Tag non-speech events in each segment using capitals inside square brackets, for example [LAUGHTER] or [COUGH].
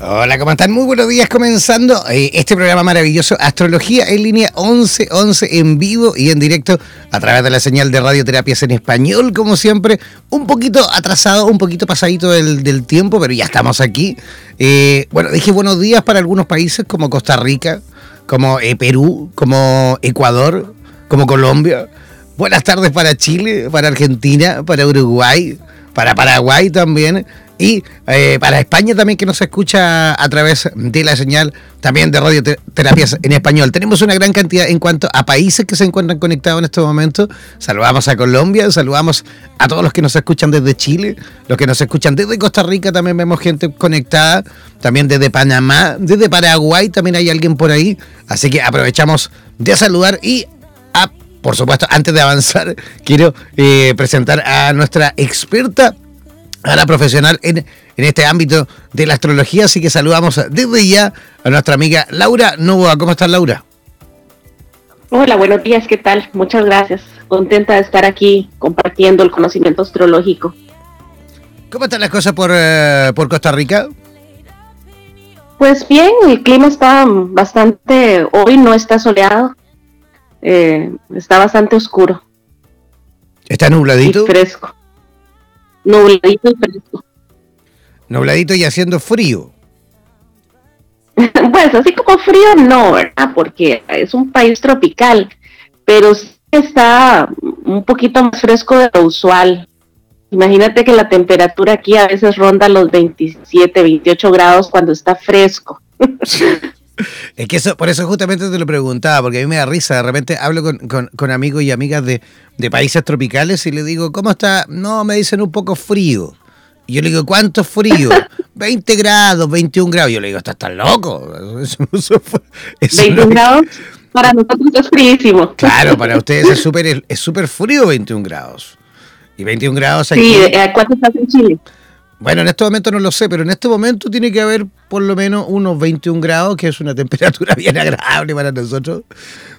Hola, ¿cómo están? Muy buenos días, comenzando eh, este programa maravilloso, Astrología en línea 1111 en vivo y en directo a través de la señal de radioterapias en español, como siempre, un poquito atrasado, un poquito pasadito del, tiempo, pero ya estamos aquí. Eh, bueno, dije buenos días para algunos países como Costa Rica, como eh, Perú, como Ecuador, como Colombia. Buenas tardes para Chile, para Argentina, para Uruguay, para Paraguay también. Y eh, para España también que nos escucha a través de la señal también de radioterapias en español. Tenemos una gran cantidad en cuanto a países que se encuentran conectados en este momento. Saludamos a Colombia, saludamos a todos los que nos escuchan desde Chile, los que nos escuchan desde Costa Rica, también vemos gente conectada, también desde Panamá, desde Paraguay también hay alguien por ahí. Así que aprovechamos de saludar y a, por supuesto, antes de avanzar, [LAUGHS] quiero eh, presentar a nuestra experta a la profesional en, este ámbito de la astrología. Así que saludamos desde ya a nuestra amiga Laura Novoa. ¿Cómo estás, Laura? Hola, buenos días, ¿qué tal? Muchas gracias. Contenta de estar aquí compartiendo el conocimiento astrológico. ¿Cómo están las cosas por, eh, por Costa Rica? Pues bien, el clima está bastante, hoy no está soleado, eh, está bastante oscuro. ¿Está nubladito? Y fresco. Nubladito y fresco. Nubladito y haciendo frío. [LAUGHS] pues así como frío no, ¿verdad? Porque es un país tropical, pero sí está un poquito más fresco de lo usual. Imagínate que la temperatura aquí a veces ronda los 27, 28 grados cuando está fresco. [LAUGHS] Es que eso, por eso justamente te lo preguntaba, porque a mí me da risa. De repente hablo con, amigos y amigas de, países tropicales y le digo, ¿cómo está? No, me dicen un poco frío. Y yo le digo, ¿cuánto frío? [LAUGHS] 20 grados, 21 grados. Yo le digo, ¿estás tan loco? 21 grados para nosotros es fríísimo. Claro, para [LAUGHS] ustedes es súper es super frío 21 grados. Y 21 grados aquí. Sí, ¿cuánto estás en Chile? Bueno, en este momento no lo sé, pero en este momento tiene que haber por lo menos unos 21 grados, que es una [LAUGHS] temperatura bien agradable para nosotros.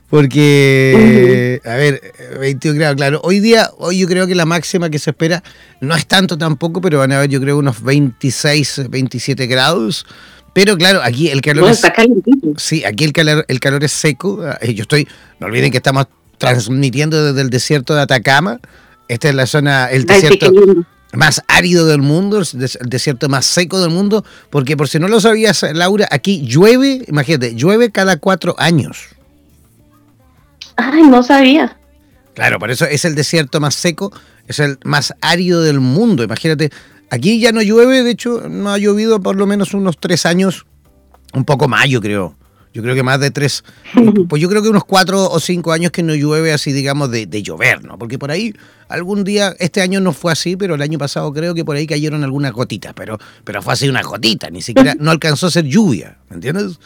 Porque, a ver, 21 grados, claro. Hoy día, hoy yo creo que la máxima que se espera no es tanto tampoco, pero van a haber yo creo unos 26, 27 grados. Pero claro, aquí el calor es... Sí, aquí el calor, el calor es seco. Eh, yo estoy, no olviden que estamos transmitiendo desde el desierto de Atacama. Esta es la zona, el desierto más árido del mundo, el desierto más seco del mundo, porque por si no lo sabías, Laura, aquí llueve, imagínate, llueve cada cuatro años. Ay, no sabía. Claro, por eso es el desierto más seco, es el más árido del mundo. Imagínate, aquí ya no llueve, de hecho, no ha llovido por lo menos unos tres años, un poco más, yo creo. Yo creo que más de tres, [LAUGHS] pues yo creo que unos cuatro o cinco años que no llueve así, digamos, de, llover, ¿no? Porque por ahí algún día, este año no fue así, pero el año pasado creo que por ahí cayeron algunas gotitas, pero, pero fue así una gotita, ni siquiera, [LAUGHS] no alcanzó a ser lluvia, ¿me entiendes?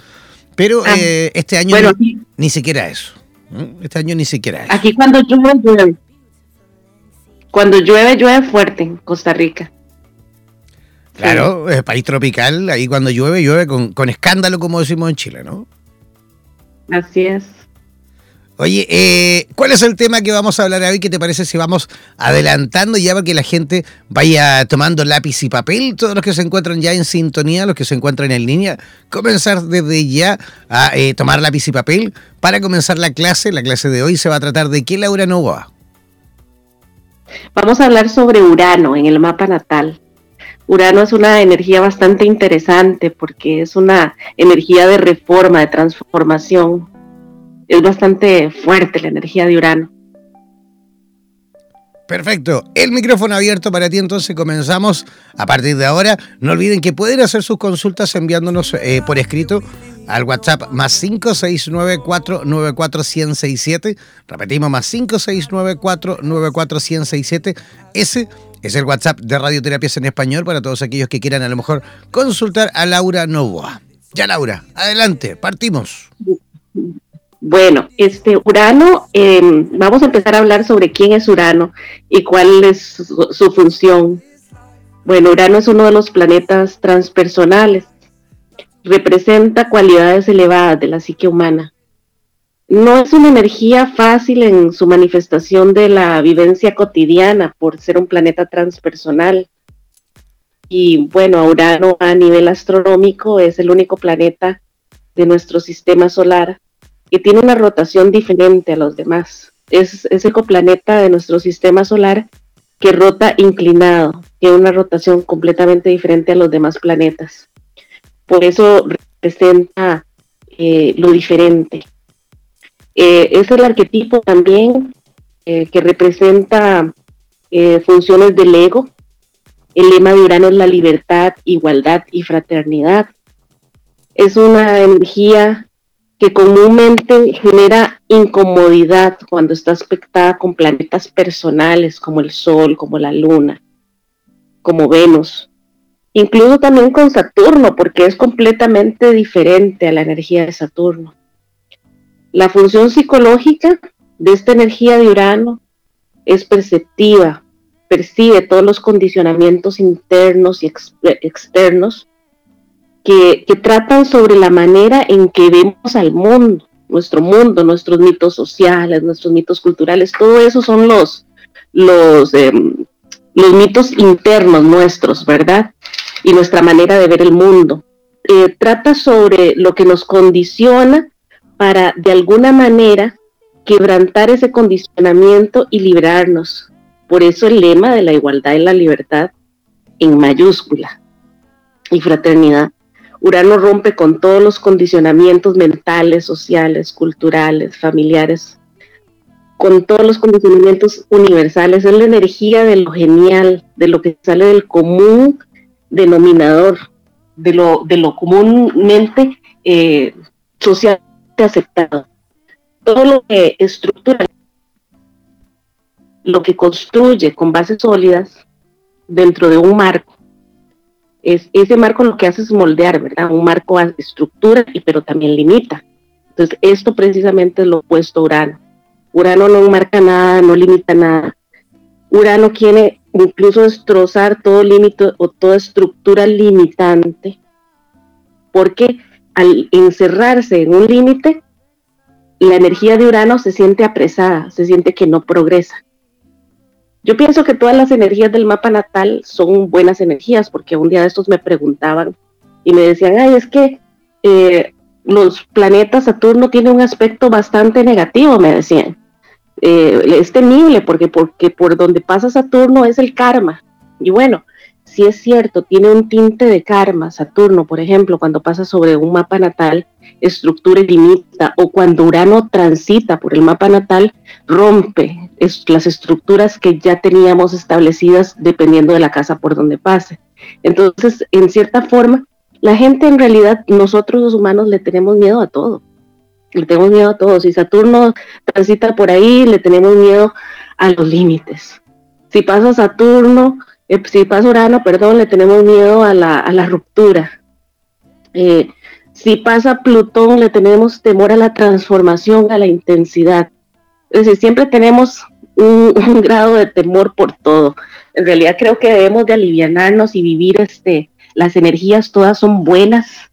Pero ah, eh, este año ni, siquiera eso. Este año ni siquiera eso. Aquí cuando llueve, llueve. Cuando llueve, llueve fuerte en Costa Rica. Claro, es país tropical, ahí cuando llueve, llueve con, con escándalo, como decimos en Chile, ¿no? Así es. Oye, eh, ¿cuál es el tema que vamos a hablar hoy? ¿Qué te parece si vamos adelantando ya para que la gente vaya tomando lápiz y papel? Todos los que se encuentran ya en sintonía, los que se encuentran en línea, comenzar desde ya a eh, tomar lápiz y papel para comenzar la clase. La clase de hoy se va a tratar de qué, Laura Nova. Vamos a hablar sobre Urano en el mapa natal. Urano es una energía bastante interesante porque es una energía de reforma, de transformación. Es bastante fuerte la energía de Urano. Perfecto. El micrófono abierto para ti, entonces comenzamos a partir de ahora. No olviden que pueden hacer sus consultas enviándonos eh, por escrito al WhatsApp más 569-494-1067. Repetimos, más 569-494-1067. Ese es el WhatsApp de Radioterapias en Español para todos aquellos que quieran a lo mejor consultar a Laura Novoa. Ya, Laura, adelante, partimos. Bueno, este Urano, em, vamos a empezar a hablar sobre quién es Urano y cuál es su, función. Bueno, Urano es uno de los planetas transpersonales. Representa cualidades elevadas de la psique humana. No es una energía fácil en su manifestación de la vivencia cotidiana por ser un planeta transpersonal. Y bueno, Urano a nivel astronómico es el único planeta de nuestro sistema solar que tiene una rotación diferente a los demás. Es, es el planeta de nuestro sistema solar que rota inclinado, tiene una rotación completamente diferente a los demás planetas. Por eso representa eh, lo diferente. Eh, es el arquetipo también eh, que representa funciones del ego. El lema de Urano es la libertad, igualdad y fraternidad. Es una energía que comúnmente genera incomodidad cuando está aspectada con planetas personales como el Sol, como la Luna, como Venus, incluso también con Saturno, porque es completamente diferente a la energía de Saturno. La función psicológica de esta energía de Urano es perceptiva, percibe todos los condicionamientos internos y externos que, tratan sobre la manera en que vemos al mundo, nuestro mundo, nuestros mitos sociales, nuestros mitos culturales, todo eso son los, los, em, los mitos internos nuestros, ¿verdad? Y nuestra manera de ver el mundo. Eh, trata sobre lo que nos condiciona para de alguna manera quebrantar ese condicionamiento y librarnos. Por eso el lema de la igualdad y la libertad en mayúscula y fraternidad. Urano rompe con todos los condicionamientos mentales, sociales, culturales, familiares, con todos los condicionamientos universales. Es la energía de lo genial, de lo que sale del común denominador, de lo, de lo comúnmente eh, socialmente aceptado. Todo lo que estructura, lo que construye con bases sólidas dentro de un marco es, ese marco lo que hace es moldear, ¿verdad? Un marco estructura, y, pero también limita. Entonces, esto precisamente es lo opuesto Urano. Urano no marca nada, no limita nada. Urano quiere incluso destrozar todo límite o toda estructura limitante, porque al encerrarse en un límite, la energía de Urano se siente apresada, se siente que no progresa. Yo pienso que todas las energías del mapa natal son buenas energías, porque un día de estos me preguntaban y me decían, ay, es que eh, los planetas Saturno tiene un aspecto bastante negativo, me decían. Eh, es temible porque, porque por donde pasa Saturno es el karma. Y bueno, si es cierto, tiene un tinte de karma, Saturno, por ejemplo, cuando pasa sobre un mapa natal, estructura y limita, o cuando Urano transita por el mapa natal, rompe las estructuras que ya teníamos establecidas dependiendo de la casa por donde pase. Entonces, en cierta forma, la gente en realidad, nosotros los humanos le tenemos miedo a todo. Le tenemos miedo a todo. Si Saturno transita por ahí, le tenemos miedo a los límites. Si pasa Saturno, eh, si pasa Urano, perdón, le tenemos miedo a la, ruptura. Eh, si pasa Plutón, le tenemos temor a la transformación, a la intensidad. Es decir, siempre tenemos [LAUGHS] un, grado de temor por todo. En realidad creo que debemos de aliviarnos y vivir este, las energías, todas son buenas.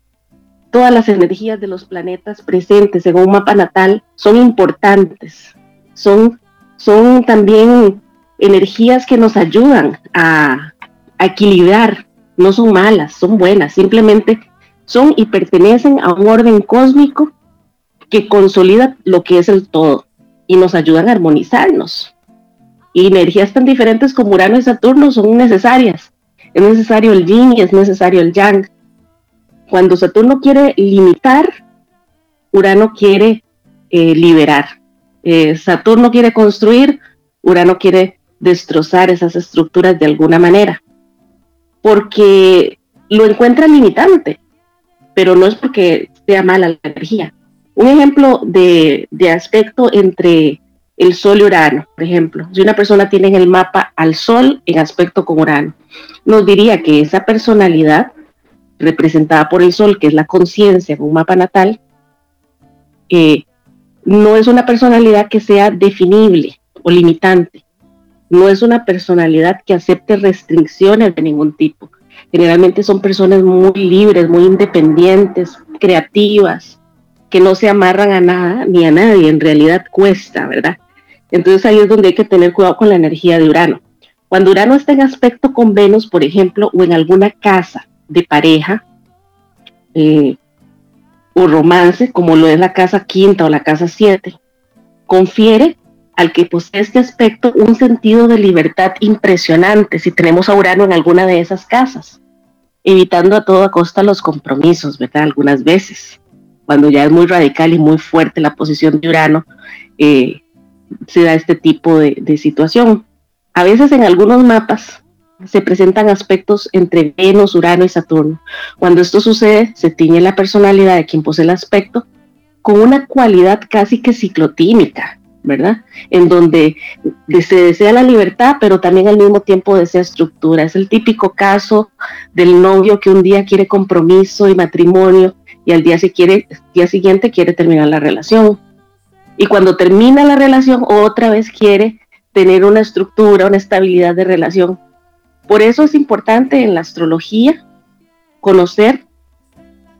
Todas las energías de los planetas presentes en un mapa natal son importantes. Son, son también energías que nos ayudan a, equilibrar, no son malas, son buenas, simplemente son y pertenecen a un orden cósmico que consolida lo que es el todo y nos ayudan a armonizarnos. Y energías tan diferentes como Urano y Saturno son necesarias. Es necesario el yin y es necesario el yang. Cuando Saturno quiere limitar, Urano quiere eh, liberar. Eh, Saturno quiere construir, Urano quiere destrozar esas estructuras de alguna manera, porque lo encuentra limitante, pero no es porque sea mala la energía. Un ejemplo de, de aspecto entre el Sol y Urano, por ejemplo, si una persona tiene en el mapa al Sol en aspecto con Urano, nos diría que esa personalidad representada por el Sol, que es la conciencia en un mapa natal, eh, no es una personalidad que sea definible o limitante. No es una personalidad que acepte restricciones de ningún tipo. Generalmente son personas muy libres, muy independientes, creativas, que no se amarran a nada ni a nadie. En realidad cuesta, ¿verdad? Entonces ahí es donde hay que tener cuidado con la energía de Urano. Cuando Urano está en aspecto con Venus, por ejemplo, o en alguna casa de pareja, eh, o romance, como lo es la casa quinta o la casa siete, confiere al que posee este aspecto un sentido de libertad impresionante si tenemos a Urano en alguna de esas casas, evitando a toda costa los compromisos, ¿verdad? Algunas veces, cuando ya es muy radical y muy fuerte la posición de Urano, eh, se da este tipo de situación. A veces en algunos mapas se presentan aspectos entre Venus, Urano y Saturno. Cuando esto sucede, se tiñe la personalidad de quien posee el aspecto con una cualidad casi que ciclotímica, ¿verdad? En donde se desea la libertad, pero también al mismo tiempo desea estructura. Es el típico caso del novio que un día quiere compromiso y matrimonio y al día, siguiente quiere terminar la relación. Y cuando termina la relación, otra vez quiere tener una estructura, una estabilidad de relación por eso es importante en la astrología conocer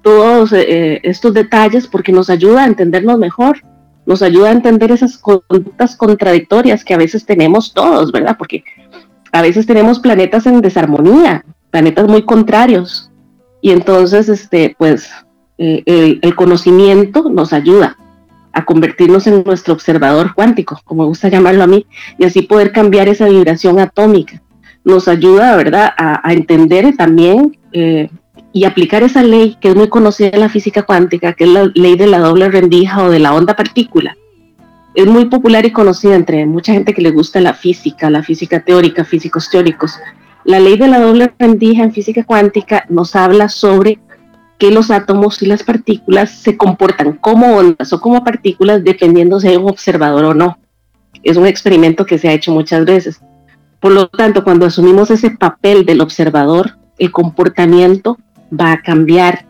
todos eh, estos detalles porque nos ayuda a entendernos mejor, nos ayuda a entender esas conductas contradictorias que a veces tenemos todos, ¿verdad? Porque a veces tenemos planetas en desarmonía, planetas muy contrarios. Y entonces, este, pues, el, conocimiento nos ayuda a convertirnos en nuestro observador cuántico, como me gusta llamarlo a mí, y así poder cambiar esa vibración atómica nos ayuda, ¿verdad?, a, entender también eh, y aplicar esa ley que es muy conocida en la física cuántica, que es la ley de la doble rendija o de la onda partícula. Es muy popular y conocida entre mucha gente que le gusta la física, la física teórica, físicos teóricos. La ley de la doble rendija en física cuántica nos habla sobre que los átomos y las partículas se comportan como ondas o como partículas dependiendo si hay un observador o no. Es un experimento que se ha hecho muchas veces. Por lo tanto, cuando asumimos ese papel del observador, el comportamiento va a cambiar,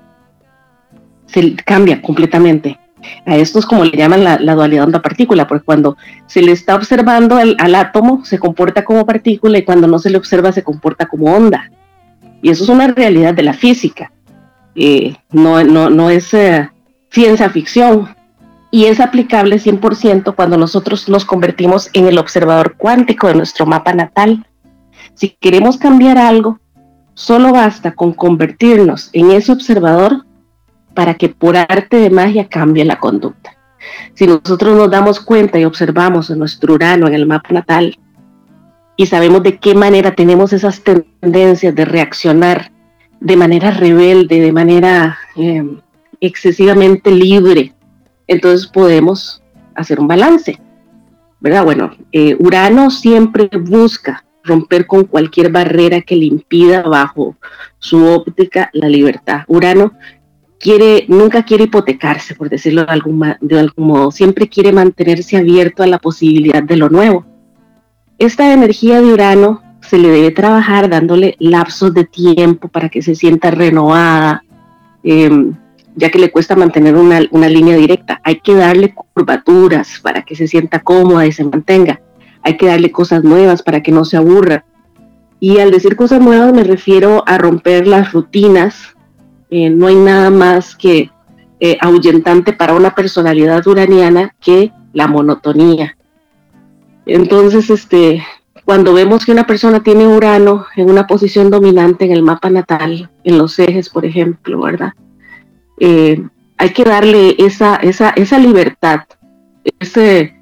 se cambia completamente. A esto es como le llaman la, dualidad onda-partícula, porque cuando se le está observando al átomo, se comporta como partícula y cuando no se le observa, se comporta como onda. Y eso es una realidad de la física. Eh, no, no, no, es eh, ciencia ficción, y es aplicable 100% cuando nosotros nos convertimos en el observador cuántico de nuestro mapa natal. Si queremos cambiar algo, solo basta con convertirnos en ese observador para que por arte de magia cambie la conducta. Si nosotros nos damos cuenta y observamos en nuestro Urano en el mapa natal y sabemos de qué manera tenemos esas tendencias de reaccionar de manera rebelde, de manera eh, excesivamente libre, entonces podemos hacer un balance. ¿Verdad? Bueno, eh, Urano siempre busca romper con cualquier barrera que le impida bajo su óptica la libertad. Urano quiere, nunca quiere hipotecarse, por decirlo de algún, de algún modo, siempre quiere mantenerse abierto a la posibilidad de lo nuevo. Esta energía de Urano se le debe trabajar dándole lapsos de tiempo para que se sienta renovada, eh, ya que le cuesta mantener una, línea directa. Hay que darle curvaturas para que se sienta cómoda y se mantenga. Hay que darle cosas nuevas para que no se aburra. Y al decir cosas nuevas me refiero a romper las rutinas. Eh, no hay nada más que eh, ahuyentante para una personalidad uraniana que la monotonía. Entonces, este, cuando vemos que una persona tiene Urano en una posición dominante en el mapa natal, en los ejes, por ejemplo, ¿verdad? Eh, hay que darle esa, esa, esa libertad, ese,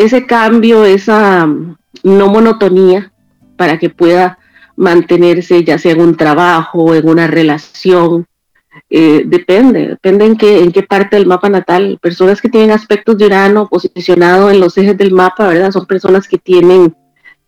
ese cambio, esa mm, no monotonía para que pueda mantenerse ya sea en un trabajo, en una relación, eh, depende, depende en qué, en qué parte del mapa natal. Personas que tienen aspectos de Urano posicionado en los ejes del mapa, ¿verdad? Son personas que tienen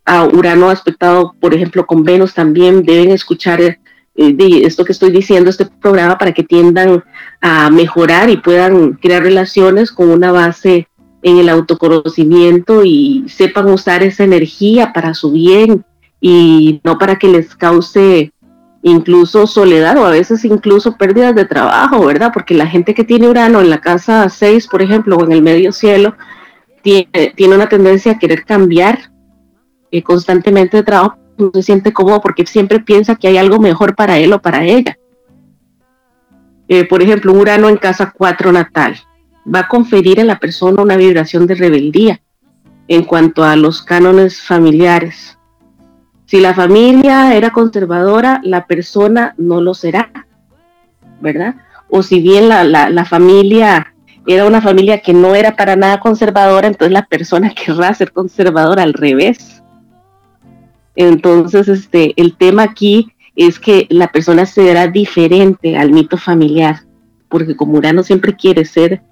a Urano aspectado, por ejemplo, con Venus también, deben escuchar eh, esto que estoy diciendo, este programa, para que tiendan a mejorar y puedan crear relaciones con una base en el autoconocimiento y sepan usar esa energía para su bien y no para que les cause incluso soledad o a veces incluso pérdidas de trabajo, ¿verdad? Porque la gente que tiene Urano en la casa 6, por ejemplo, o en el medio cielo, tiene, tiene una tendencia a querer cambiar eh, constantemente de trabajo, no se siente cómodo porque siempre piensa que hay algo mejor para él o para ella. Eh, por ejemplo, Urano en casa 4 natal va a conferir a la persona una vibración de rebeldía en cuanto a los cánones familiares si la familia era conservadora, la persona no lo será, ¿verdad? O si bien la, familia era una familia que no era para nada conservadora, entonces la persona [LAUGHS] querrá ser conservadora al revés. Entonces, este, el tema aquí es que la persona será diferente al mito familiar, porque como Urano siempre quiere ser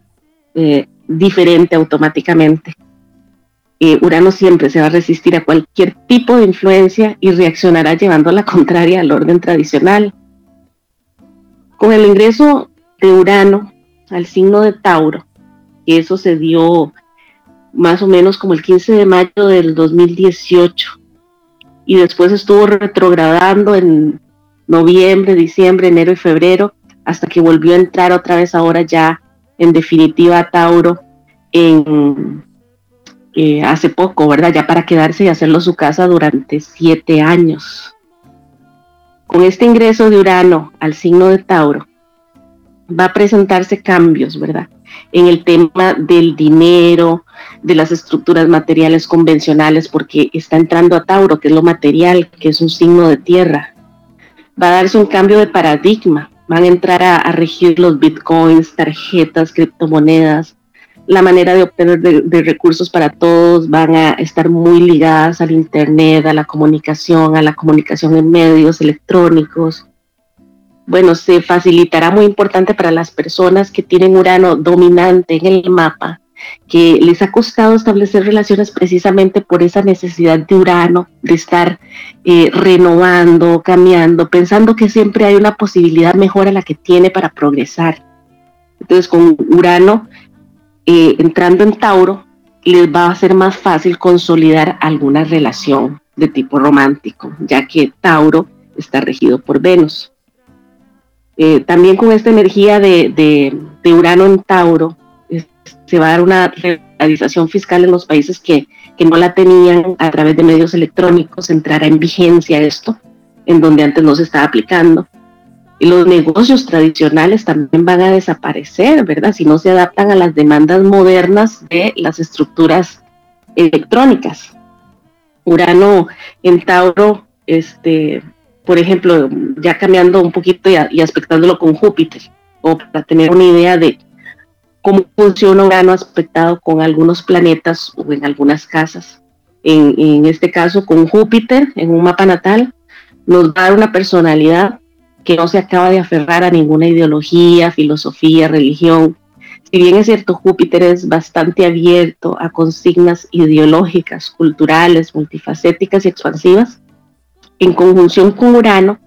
eh, diferente automáticamente. Eh, Urano siempre se va a resistir a cualquier tipo de influencia y reaccionará llevando la contraria al orden tradicional. Con el ingreso de Urano al signo de Tauro, que eso se dio más o menos como el 15 de mayo del 2018, y después estuvo retrogradando en noviembre, diciembre, enero y febrero, hasta que volvió a entrar otra vez ahora ya en definitiva Tauro en eh, hace poco, ¿verdad? Ya para quedarse y hacerlo su casa durante siete años. Con este ingreso de Urano al signo de Tauro, va a presentarse cambios, ¿verdad? En el tema del dinero, de las estructuras materiales convencionales, porque está entrando a Tauro, que es lo material, que es un signo de tierra. Va a darse un cambio de paradigma. Van a entrar a regir los bitcoins, tarjetas, criptomonedas, la manera de obtener de, recursos para todos van a estar muy ligadas al Internet, a la comunicación, a la comunicación en medios electrónicos. Bueno, se facilitará muy importante para las personas que tienen Urano dominante en el mapa, que les ha costado establecer relaciones precisamente por esa necesidad de Urano, de estar eh, renovando, cambiando, pensando que siempre hay una posibilidad mejor a la que tiene para progresar. Entonces, con Urano eh, entrando en Tauro, les va a ser más fácil consolidar alguna relación de tipo romántico, ya que Tauro está regido por Venus. Eh, también con esta energía de, Urano en Tauro, se va a dar una realización fiscal en los países que, que no la tenían a través de medios electrónicos, entrará en vigencia esto, en donde antes no se estaba aplicando y los negocios tradicionales también van a desaparecer, ¿verdad? Si no se adaptan a las demandas modernas de las estructuras electrónicas. Urano en Tauro, este, por ejemplo, ya cambiando un poquito y, y aspectándolo con Júpiter, o para tener una idea de cómo funciona Urano aspectado con algunos planetas o en algunas casas. En, en este caso, con Júpiter, en un mapa natal, nos va a dar una personalidad que no se acaba de aferrar a ninguna ideología, filosofía, religión. Si bien es cierto, Júpiter es bastante abierto a consignas ideológicas, culturales, multifacéticas y expansivas, en conjunción con Urano,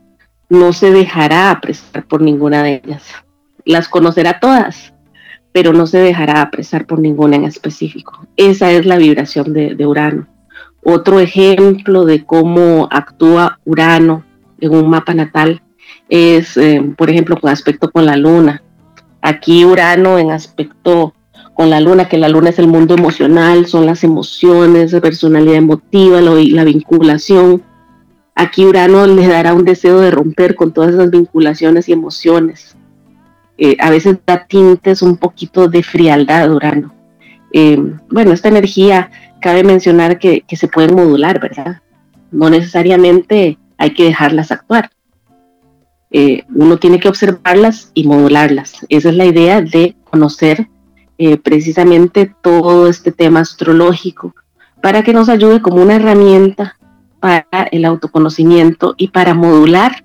no se dejará apresar por ninguna de ellas. Las conocerá todas, pero no se dejará apresar por ninguna en específico. Esa es la vibración de, Urano. Otro ejemplo de cómo actúa Urano en un mapa natal es, eh, por ejemplo, con aspecto con la luna. Aquí Urano en aspecto con la luna, que la luna es el mundo emocional, son las emociones, la personalidad emotiva, la vinculación. Aquí Urano le dará un deseo de romper con todas esas vinculaciones y emociones. Eh, a veces da tintes un poquito de frialdad Urano. Eh, bueno, esta energía cabe mencionar que, se puede modular, ¿verdad? No necesariamente hay que dejarlas actuar. Eh, uno tiene que observarlas y modularlas. Esa es la idea de conocer precisamente todo este tema astrológico para que nos ayude como una herramienta para el autoconocimiento y para modular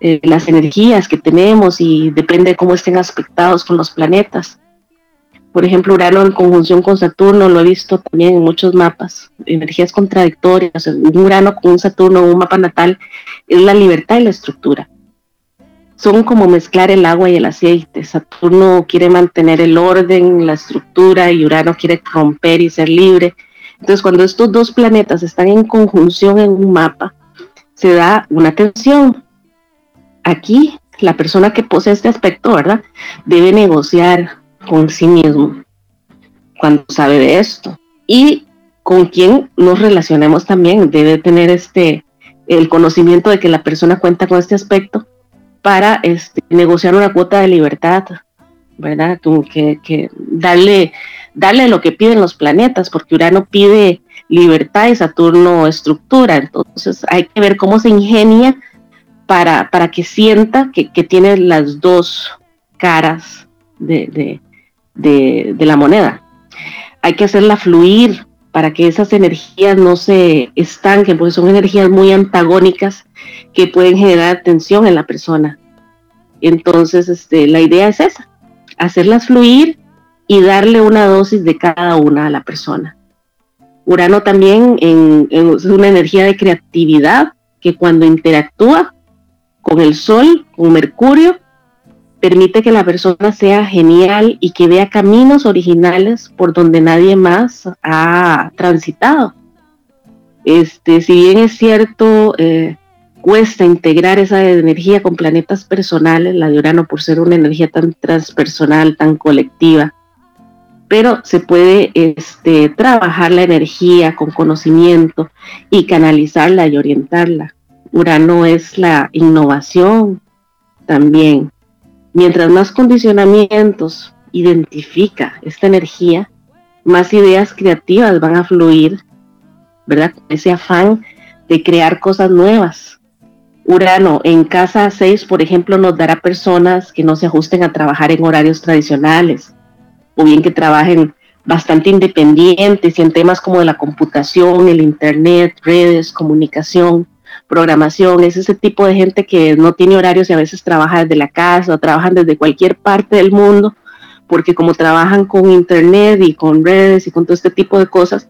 eh, las energías que tenemos y depende de cómo estén aspectados con los planetas. Por ejemplo, Urano en conjunción con Saturno lo he visto también en muchos mapas, energías contradictorias. Un Urano con un Saturno un mapa natal es la libertad y la estructura. Son como mezclar el agua y el aceite. Saturno quiere mantener el orden, la estructura y Urano quiere romper y ser libre. Entonces, cuando estos dos planetas están en conjunción en un mapa, se da una tensión, aquí la persona que posee este aspecto, ¿verdad? Debe negociar con sí mismo cuando sabe de esto. Y con quien nos relacionemos también debe tener este el conocimiento de que la persona cuenta con este aspecto para este, negociar una cuota de libertad, ¿verdad? Que, que darle, darle lo que piden los planetas, porque Urano pide libertad y Saturno estructura. Entonces hay que ver cómo se ingenia para, para que sienta que, tiene las dos caras de, la moneda. Hay que hacerla fluir para que esas energías no se estanquen, porque son energías muy antagónicas que pueden generar tensión en la persona. Entonces, este, la idea es esa, hacerlas fluir y darle una dosis de cada una a la persona. Urano también es una energía de creatividad que cuando interactúa con el Sol, con Mercurio, permite que la persona sea genial y que vea caminos originales por donde nadie más ha transitado. Este, si bien es cierto, eh, cuesta integrar esa energía con planetas personales, la de Urano por ser una energía tan transpersonal, tan colectiva, pero se puede este, trabajar la energía con conocimiento y canalizarla y orientarla. Urano es la innovación también. Mientras más condicionamientos identifica esta energía, más ideas creativas van a fluir, ¿verdad? Ese afán de crear cosas nuevas. Urano en casa 6, por ejemplo, nos dará personas que no se ajusten a trabajar en horarios tradicionales, o bien que trabajen bastante independientes y en temas como de la computación, el Internet, redes, comunicación programación, es ese tipo de gente que no tiene horarios y a veces trabaja desde la casa o trabajan desde cualquier parte del mundo, porque como trabajan con internet y con redes y con todo este tipo de cosas,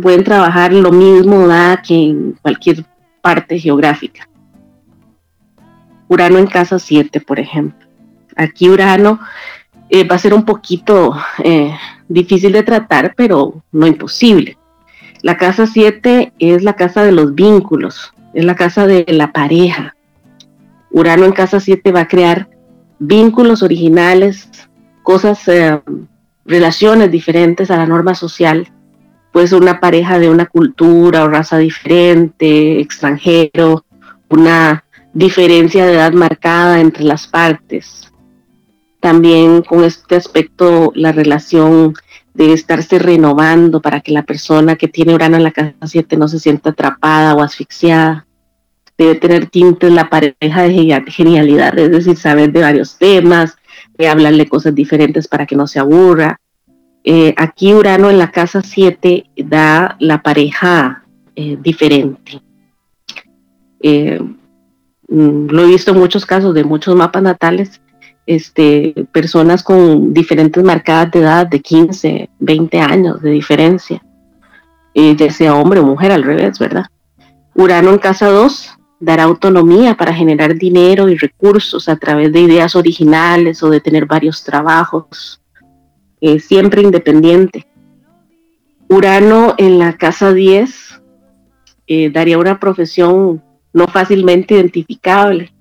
pueden trabajar lo mismo que en cualquier parte geográfica. Urano en casa 7, por ejemplo. Aquí Urano eh, va a ser un poquito eh, difícil de tratar, pero no imposible. La casa 7 es la casa de los vínculos, es la casa de la pareja. Urano en casa 7 va a crear vínculos originales, cosas, eh, relaciones diferentes a la norma social. Puede ser una pareja de una cultura o raza diferente, extranjero, una diferencia de edad marcada entre las partes. También con este aspecto la relación de estarse renovando para que la persona que tiene Urano en la casa 7 no se sienta atrapada o asfixiada. Debe tener tintes la pareja de genialidad, es decir, saber de varios temas, de hablarle cosas diferentes para que no se aburra. Eh, aquí Urano en la casa 7 da la pareja eh, diferente. Eh, mm, lo he visto en muchos casos de muchos mapas natales este, personas con diferentes marcadas de edad, de 15, 20 años de diferencia, eh, ya sea hombre o mujer, al revés, ¿verdad? Urano en casa 2 dará autonomía para generar dinero y recursos a través de ideas originales o de tener varios trabajos, eh, siempre independiente. Urano en la casa 10 eh, daría una profesión no fácilmente identificable,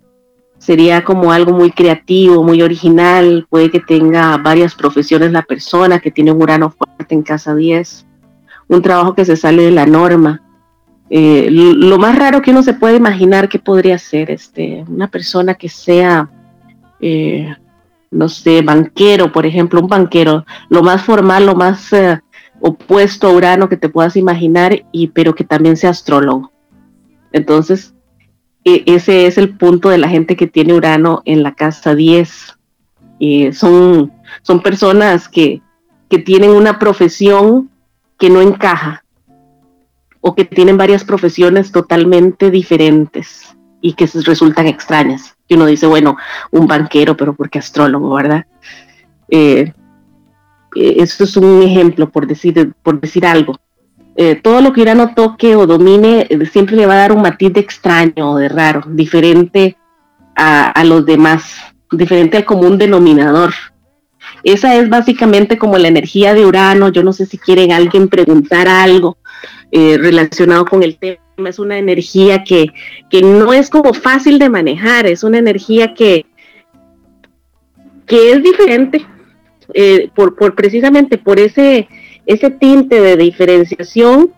sería como algo muy creativo, muy original, puede que tenga varias profesiones la persona, que tiene un Urano fuerte en casa 10, un trabajo que se sale de la norma. Eh, lo más raro que uno se puede imaginar que podría ser este, una persona que sea, eh, no sé, banquero, por ejemplo, un banquero, lo más formal, lo más eh, opuesto a Urano que te puedas imaginar, y, pero que también sea astrólogo. Entonces, e, ese es el punto de la gente que tiene Urano en la casa 10. son, son personas que, que tienen una profesión que no encaja, o que tienen varias profesiones totalmente diferentes y que resultan extrañas. Y uno dice, bueno, un banquero, pero ¿por qué astrólogo, verdad? Eh, eh, esto es un ejemplo, por decir, por decir algo. Eh, todo lo que Urano toque o domine siempre le va a dar un matiz de extraño o de raro, diferente a, los demás, diferente al común denominador. Esa es básicamente como la energía de Urano. Yo no sé si quieren alguien preguntar algo relacionado con el tema es una energía que, no es como fácil de manejar, es una energía que, que es diferente, eh, por, precisamente por ese, ese tinte de diferenciación,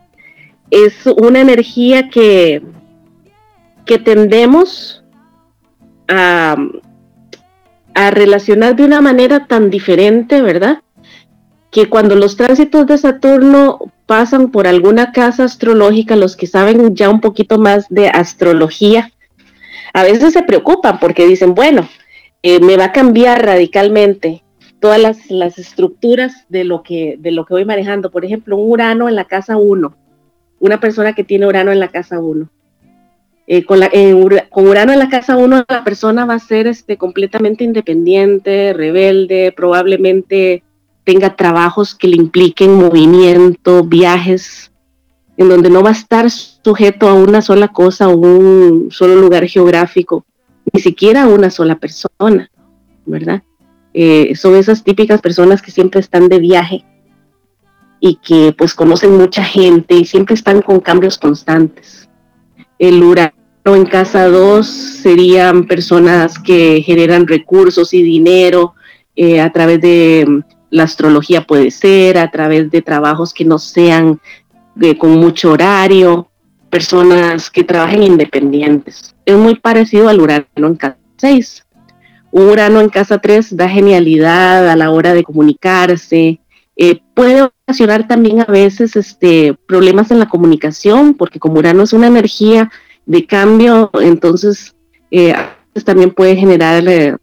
es una energía que, que tendemos a, a relacionar de una manera tan diferente, ¿verdad? Que cuando los tránsitos de Saturno pasan por alguna casa astrológica, los que saben ya un poquito más de astrología, a veces se preocupan porque dicen, bueno, eh, me va a cambiar radicalmente todas las, estructuras de lo, que, de lo que voy manejando. Por ejemplo, un Urano en la casa 1, una persona que tiene Urano en la casa 1. Eh, con, con, Urano en la casa 1, la persona va a ser este, completamente independiente, rebelde, probablemente tenga trabajos que le impliquen movimiento, viajes, en donde no va a estar sujeto a una sola cosa o un solo lugar geográfico, ni siquiera a una sola persona, ¿verdad? Eh, son esas típicas personas que siempre están de viaje y que pues conocen mucha gente y siempre están con cambios constantes. El urano en casa 2 serían personas que generan recursos y dinero eh, a través de la astrología puede ser a través de trabajos que no sean de, con mucho horario, personas que trabajen independientes. Es muy parecido al Urano en casa 6. Un Urano en casa 3 da genialidad a la hora de comunicarse. Eh, puede ocasionar también a veces este, problemas en la comunicación, porque como Urano es una energía de cambio, entonces eh, también puede generar eh,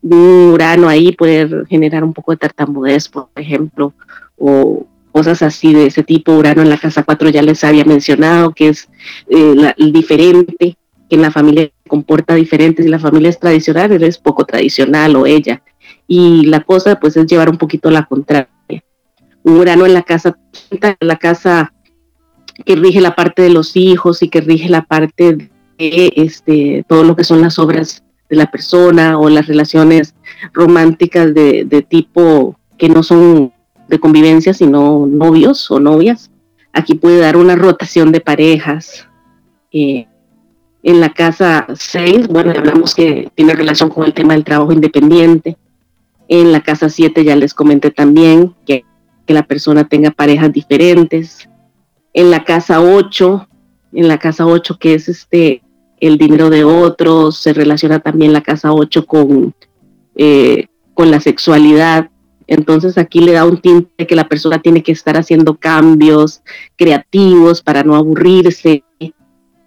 un Urano ahí puede generar un poco de tartamudez, por ejemplo, o cosas así de ese tipo. Urano en la casa 4 ya les había mencionado que es el diferente, en la familia comporta diferente. Si la familia es tradicional, él es poco tradicional o ella. Y la cosa pues es llevar un poquito la contraria. Un Urano en la casa, en la casa que rige la parte de los hijos y que rige la parte de este, todo lo que son las obras de la persona o las relaciones románticas de, tipo que no son de convivencia, sino novios o novias. Aquí puede dar una rotación de parejas. Eh, en la casa 6, bueno, hablamos que tiene relación con el tema del trabajo independiente. En la casa 7 ya les comenté también que, que la persona tenga parejas diferentes. En la casa 8, en la casa 8 que es este el dinero de otros, se relaciona también la casa 8 con, eh, con la sexualidad. Entonces aquí le da un tinte que la persona tiene que estar haciendo cambios creativos para no aburrirse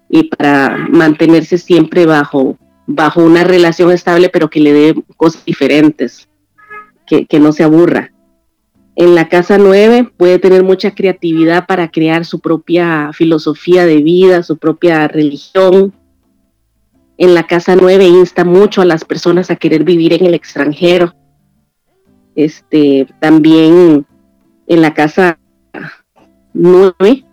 y para mantenerse siempre bajo, bajo una relación estable, pero que le dé cosas diferentes, que, que no se aburra. En la casa 9 puede tener mucha creatividad para crear su propia filosofía de vida, su propia religión, en la casa 9 insta mucho a las personas a querer vivir en el extranjero. Este, también en la casa 9,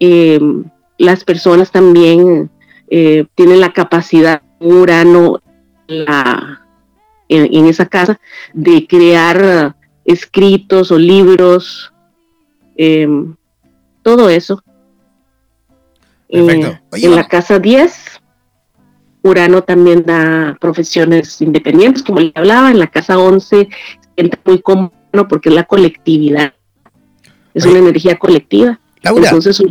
em, las personas también eh, tienen la capacidad, Urano, la, en, esa casa, de crear escritos o libros, em, todo eso. Eh, en la casa 10 Urano también da profesiones independientes, como le hablaba, en la casa 11 siente muy cómodo porque es la colectividad, es una energía colectiva. Laura. Entonces,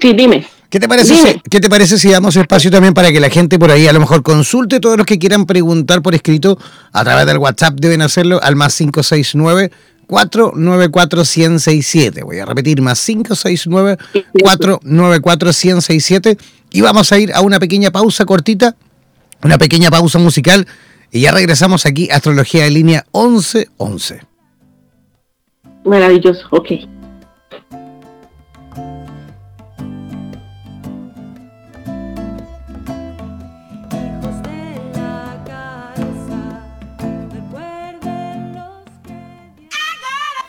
sí, dime. ¿Qué te, parece si, ¿Qué te parece si damos espacio también para que la gente por ahí a lo mejor consulte todos los que quieran preguntar por escrito a través del WhatsApp deben hacerlo al más 569 494 1067. Voy a repetir más 569 494 1067 y vamos a ir a una pequeña pausa cortita, una pequeña pausa musical y ya regresamos aquí Astrología en línea 1111. Maravilloso, ok.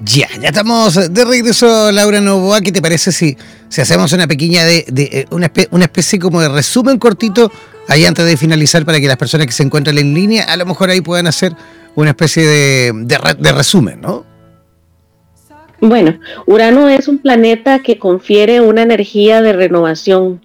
Ya, ya estamos de regreso, Laura Novoa. ¿Qué te parece si, si hacemos una pequeña de, eh, una, especie como de resumen cortito ahí antes de finalizar para que las personas que se encuentran en línea a lo mejor ahí puedan hacer una especie de, de resumen, ¿no? Bueno, Urano es un planeta que confiere una energía de renovación.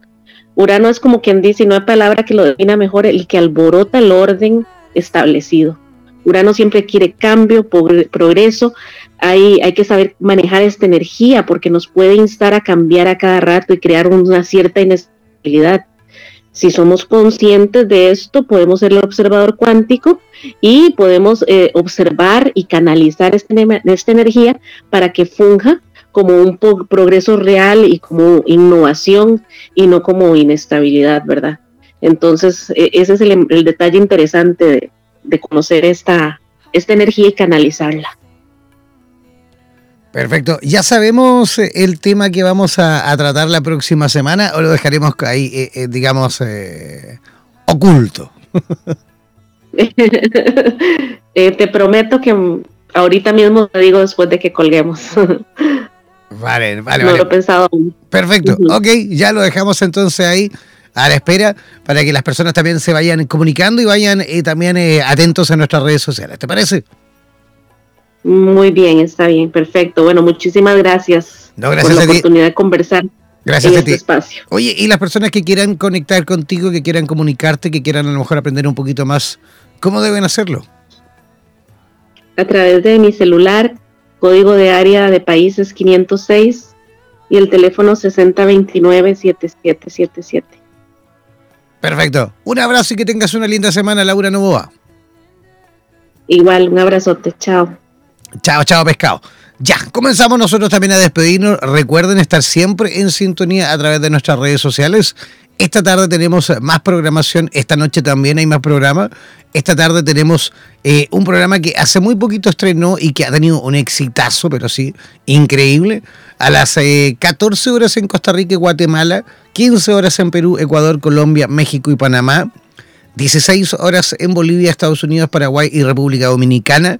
Urano es como quien dice, y no hay palabra que lo defina mejor, el que alborota el orden establecido. Urano siempre quiere cambio, progreso. Hay, hay que saber manejar esta energía porque nos puede instar a cambiar a cada rato y crear una cierta inestabilidad. Si somos conscientes de esto, podemos ser el observador cuántico y podemos eh, observar y canalizar esta, esta energía para que funja como un progreso real y como innovación y no como inestabilidad, ¿verdad? Entonces, e, ese es el, el detalle interesante de, de conocer esta, esta energía y canalizarla. Perfecto. ¿Ya sabemos eh, el tema que vamos a, tratar la próxima semana o lo dejaremos ahí, eh, eh, digamos, oculto? [LAUGHS] te prometo que ahorita mismo te digo después de que colguemos. [LAUGHS] vale, vale, no lo he pensado Perfecto. Ok, ya lo dejamos entonces ahí a la espera para que las personas también se vayan comunicando y vayan eh, también eh, atentos a nuestras redes sociales. ¿Te parece? Muy bien, está bien, perfecto. Bueno, muchísimas gracias, por la oportunidad de conversar. Gracias en a este espacio. Oye, y las personas que quieran conectar contigo, que quieran comunicarte, que quieran a lo mejor aprender un poquito más, ¿cómo deben hacerlo? A través de mi celular, código de área de países 506 y el teléfono 6029-7777. Perfecto. Un abrazo y que tengas una linda semana, Laura Novoa. Igual, un abrazote. Chao. Chao, chao, pescado. Ya, comenzamos nosotros también a despedirnos. Recuerden estar siempre en sintonía a través de nuestras redes sociales. Esta tarde tenemos más programación, esta noche también hay más programa. Esta tarde tenemos eh, un programa que hace muy poquito estrenó y que ha tenido un exitazo, pero sí, increíble. A las 14 eh, horas en Costa Rica y Guatemala, 15 horas en Perú, Ecuador, Colombia, México y Panamá, 16 horas en Bolivia, Estados Unidos, Paraguay y República Dominicana,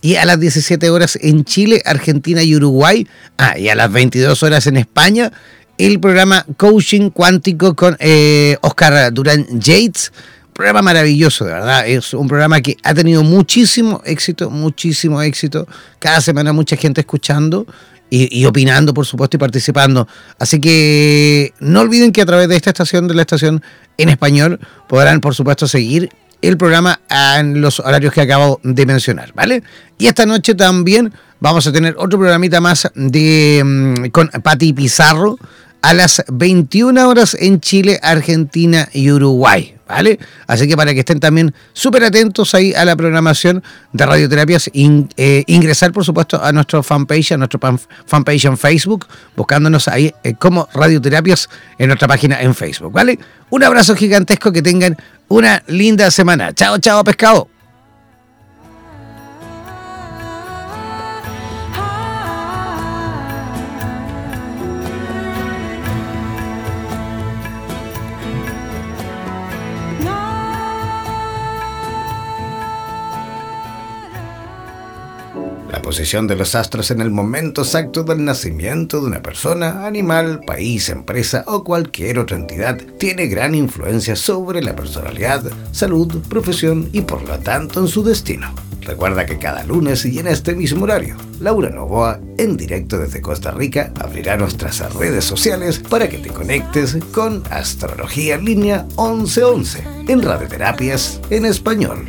y a las 17 horas en Chile, Argentina y Uruguay, ah, y a las 22 horas en España, el programa Coaching Cuántico con eh, Oscar Durán Yates. Programa maravilloso, de verdad. Es un programa que ha tenido muchísimo éxito, muchísimo éxito. Cada semana mucha gente escuchando y, opinando, por supuesto, y participando. Así que no olviden que a través de esta estación, de la estación en español, podrán, por supuesto, seguir el programa en los horarios que acabo de mencionar, ¿vale? Y esta noche también vamos a tener otro programita más de mm, con Pati Pizarro a las 21 horas en Chile, Argentina y Uruguay. ¿Vale? Así que para que estén también súper atentos ahí a la programación de radioterapias, eh, ingresar por supuesto a nuestro fanpage, a nuestro fanpage en Facebook, buscándonos ahí eh, como radioterapias en nuestra página en Facebook, ¿vale? Un abrazo gigantesco, que tengan una linda semana. Chao, chao, pescado. Posición de los astros en el momento exacto del nacimiento de una persona, animal, país, empresa o cualquier otra entidad tiene gran influencia sobre la personalidad, salud, profesión y por lo tanto en su destino. Recuerda que cada lunes y en este mismo horario, Laura Novoa, en directo desde Costa Rica, abrirá nuestras redes sociales para que te conectes con Astrología Línea 1111 en Radioterapias en Español.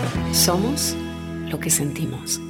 somos lo que sentimos.